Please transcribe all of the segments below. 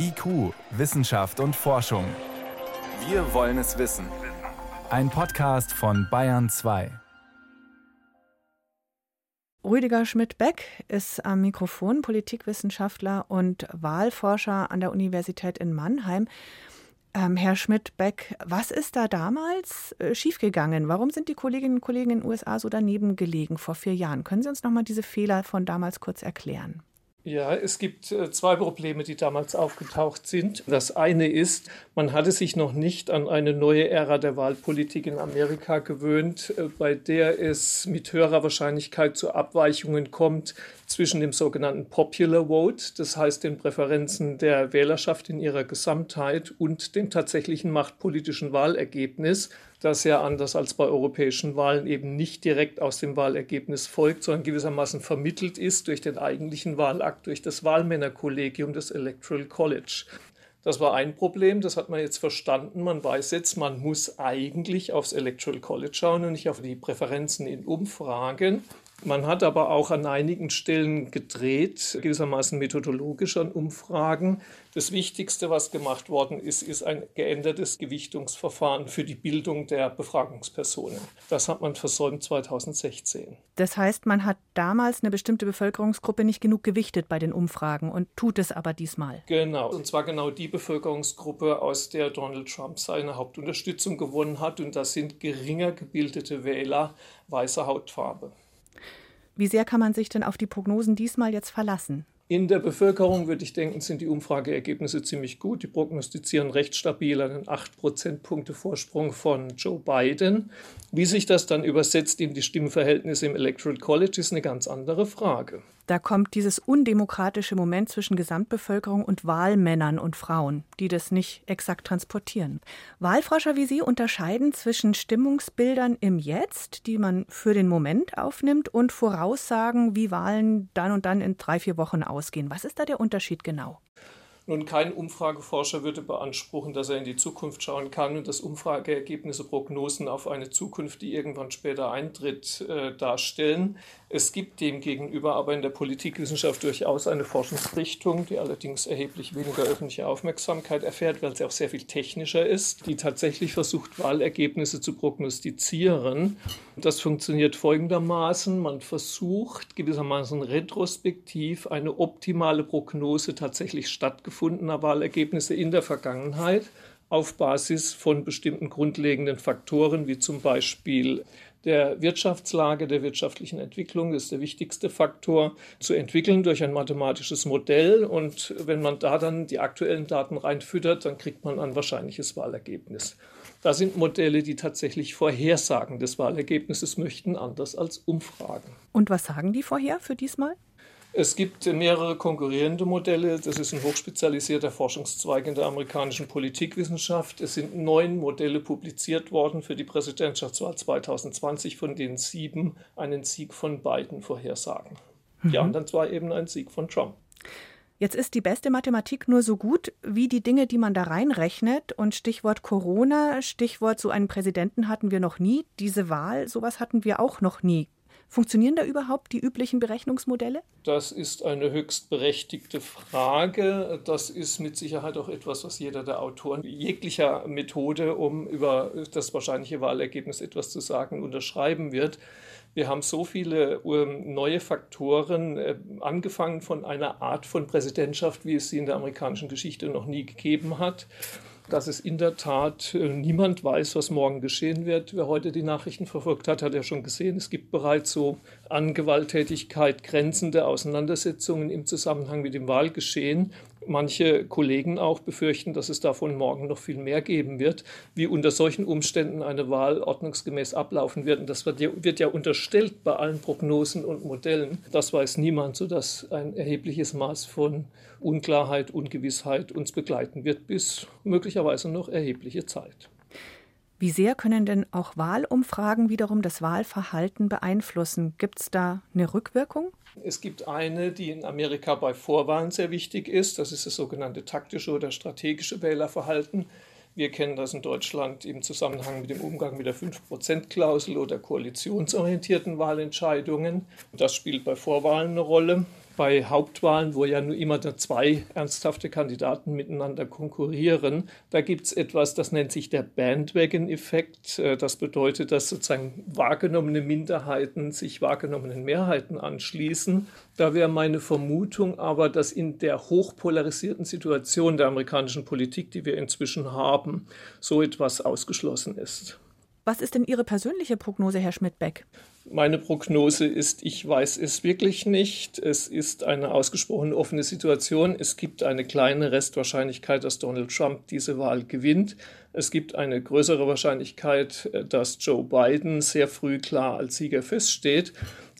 IQ, Wissenschaft und Forschung. Wir wollen es wissen. Ein Podcast von Bayern 2. Rüdiger Schmidt-Beck ist am Mikrofon Politikwissenschaftler und Wahlforscher an der Universität in Mannheim. Ähm, Herr Schmidt-Beck, was ist da damals äh, schiefgegangen? Warum sind die Kolleginnen und Kollegen in den USA so daneben gelegen vor vier Jahren? Können Sie uns noch mal diese Fehler von damals kurz erklären? Ja, es gibt äh, zwei Probleme, die damals aufgetaucht sind. Das eine ist, man hatte sich noch nicht an eine neue Ära der Wahlpolitik in Amerika gewöhnt, äh, bei der es mit höherer Wahrscheinlichkeit zu Abweichungen kommt zwischen dem sogenannten Popular Vote, das heißt den Präferenzen der Wählerschaft in ihrer Gesamtheit und dem tatsächlichen machtpolitischen Wahlergebnis das ja anders als bei europäischen Wahlen eben nicht direkt aus dem Wahlergebnis folgt, sondern gewissermaßen vermittelt ist durch den eigentlichen Wahlakt, durch das Wahlmännerkollegium des Electoral College. Das war ein Problem, das hat man jetzt verstanden. Man weiß jetzt, man muss eigentlich aufs Electoral College schauen und nicht auf die Präferenzen in Umfragen. Man hat aber auch an einigen Stellen gedreht, gewissermaßen methodologisch an Umfragen. Das Wichtigste, was gemacht worden ist, ist ein geändertes Gewichtungsverfahren für die Bildung der Befragungspersonen. Das hat man versäumt 2016. Das heißt, man hat damals eine bestimmte Bevölkerungsgruppe nicht genug gewichtet bei den Umfragen und tut es aber diesmal. Genau, und zwar genau die Bevölkerungsgruppe, aus der Donald Trump seine Hauptunterstützung gewonnen hat. Und das sind geringer gebildete Wähler weißer Hautfarbe. Wie sehr kann man sich denn auf die Prognosen diesmal jetzt verlassen? In der Bevölkerung würde ich denken, sind die Umfrageergebnisse ziemlich gut. Die prognostizieren recht stabil einen 8 Prozentpunkte Vorsprung von Joe Biden. Wie sich das dann übersetzt in die Stimmverhältnisse im Electoral College, ist eine ganz andere Frage. Da kommt dieses undemokratische Moment zwischen Gesamtbevölkerung und Wahlmännern und Frauen, die das nicht exakt transportieren. Wahlforscher wie Sie unterscheiden zwischen Stimmungsbildern im Jetzt, die man für den Moment aufnimmt, und Voraussagen, wie Wahlen dann und dann in drei, vier Wochen ausgehen. Was ist da der Unterschied genau? Nun, kein Umfrageforscher würde beanspruchen, dass er in die Zukunft schauen kann und dass Umfrageergebnisse Prognosen auf eine Zukunft, die irgendwann später eintritt, äh, darstellen. Es gibt demgegenüber aber in der Politikwissenschaft durchaus eine Forschungsrichtung, die allerdings erheblich weniger öffentliche Aufmerksamkeit erfährt, weil sie auch sehr viel technischer ist, die tatsächlich versucht, Wahlergebnisse zu prognostizieren. Das funktioniert folgendermaßen. Man versucht gewissermaßen retrospektiv eine optimale Prognose tatsächlich stattgefundener Wahlergebnisse in der Vergangenheit auf Basis von bestimmten grundlegenden Faktoren, wie zum Beispiel der Wirtschaftslage, der wirtschaftlichen Entwicklung, ist der wichtigste Faktor, zu entwickeln durch ein mathematisches Modell. Und wenn man da dann die aktuellen Daten reinfüttert, dann kriegt man ein wahrscheinliches Wahlergebnis. Da sind Modelle, die tatsächlich Vorhersagen des Wahlergebnisses möchten, anders als Umfragen. Und was sagen die vorher für diesmal? Es gibt mehrere konkurrierende Modelle. Das ist ein hochspezialisierter Forschungszweig in der amerikanischen Politikwissenschaft. Es sind neun Modelle publiziert worden für die Präsidentschaftswahl 2020, von denen sieben einen Sieg von Biden vorhersagen. Mhm. Die anderen zwei eben einen Sieg von Trump. Jetzt ist die beste Mathematik nur so gut wie die Dinge, die man da reinrechnet. Und Stichwort Corona, Stichwort so einen Präsidenten hatten wir noch nie. Diese Wahl, sowas hatten wir auch noch nie. Funktionieren da überhaupt die üblichen Berechnungsmodelle? Das ist eine höchst berechtigte Frage. Das ist mit Sicherheit auch etwas, was jeder der Autoren jeglicher Methode, um über das wahrscheinliche Wahlergebnis etwas zu sagen, unterschreiben wird. Wir haben so viele ähm, neue Faktoren, äh, angefangen von einer Art von Präsidentschaft, wie es sie in der amerikanischen Geschichte noch nie gegeben hat dass es in der Tat äh, niemand weiß, was morgen geschehen wird. Wer heute die Nachrichten verfolgt hat, hat ja schon gesehen, es gibt bereits so an Gewalttätigkeit grenzende Auseinandersetzungen im Zusammenhang mit dem Wahlgeschehen. Manche Kollegen auch befürchten, dass es davon morgen noch viel mehr geben wird, wie unter solchen Umständen eine Wahl ordnungsgemäß ablaufen wird. Und das wird ja, wird ja unterstellt bei allen Prognosen und Modellen. Das weiß niemand, sodass ein erhebliches Maß von Unklarheit, Ungewissheit uns begleiten wird bis möglicherweise noch erhebliche Zeit. Wie sehr können denn auch Wahlumfragen wiederum das Wahlverhalten beeinflussen? Gibt es da eine Rückwirkung? Es gibt eine, die in Amerika bei Vorwahlen sehr wichtig ist. Das ist das sogenannte taktische oder strategische Wählerverhalten. Wir kennen das in Deutschland im Zusammenhang mit dem Umgang mit der 5%-Klausel oder koalitionsorientierten Wahlentscheidungen. Das spielt bei Vorwahlen eine Rolle. Bei Hauptwahlen, wo ja nur immer zwei ernsthafte Kandidaten miteinander konkurrieren, da gibt es etwas, das nennt sich der Bandwagon-Effekt. Äh, das bedeutet, dass sozusagen wahrgenommene Minderheiten sich wahrgenommenen Mehrheiten anschließen. Da wäre meine Vermutung aber, dass in der hochpolarisierten Situation der amerikanischen Politik, die wir inzwischen haben, so etwas ausgeschlossen ist. Was ist denn Ihre persönliche Prognose, Herr Schmidt-Beck? Meine Prognose ist, ich weiß es wirklich nicht. Es ist eine ausgesprochen offene Situation. Es gibt eine kleine Restwahrscheinlichkeit, dass Donald Trump diese Wahl gewinnt. Es gibt eine größere Wahrscheinlichkeit, dass Joe Biden sehr früh klar als Sieger feststeht.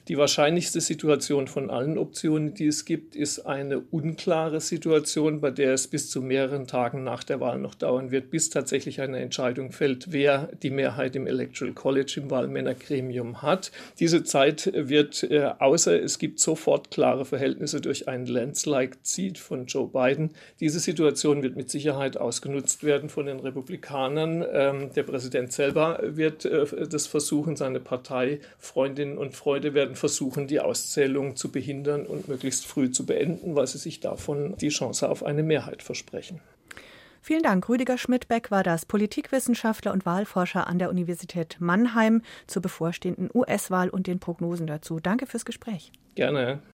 Die wahrscheinlichste Situation von allen Optionen, die es gibt, ist eine unklare Situation, bei der es bis zu mehreren Tagen nach der Wahl noch dauern wird, bis tatsächlich eine Entscheidung fällt, wer die Mehrheit im Electoral College, im Wahlmännergremium hat. Diese Zeit wird, äh, außer es gibt sofort klare Verhältnisse durch einen Landslide-Seat von Joe Biden, diese Situation wird mit Sicherheit ausgenutzt werden von den Republikanern. Ähm, der Präsident selber wird äh, das versuchen, seine Partei, Freundinnen und Freunde werden versuchen, die Auszählung zu behindern und möglichst früh zu beenden, weil sie sich davon die Chance auf eine Mehrheit versprechen. Vielen Dank. Rüdiger Schmidbeck war das Politikwissenschaftler und Wahlforscher an der Universität Mannheim zur bevorstehenden US-Wahl und den Prognosen dazu. Danke fürs Gespräch. Gerne.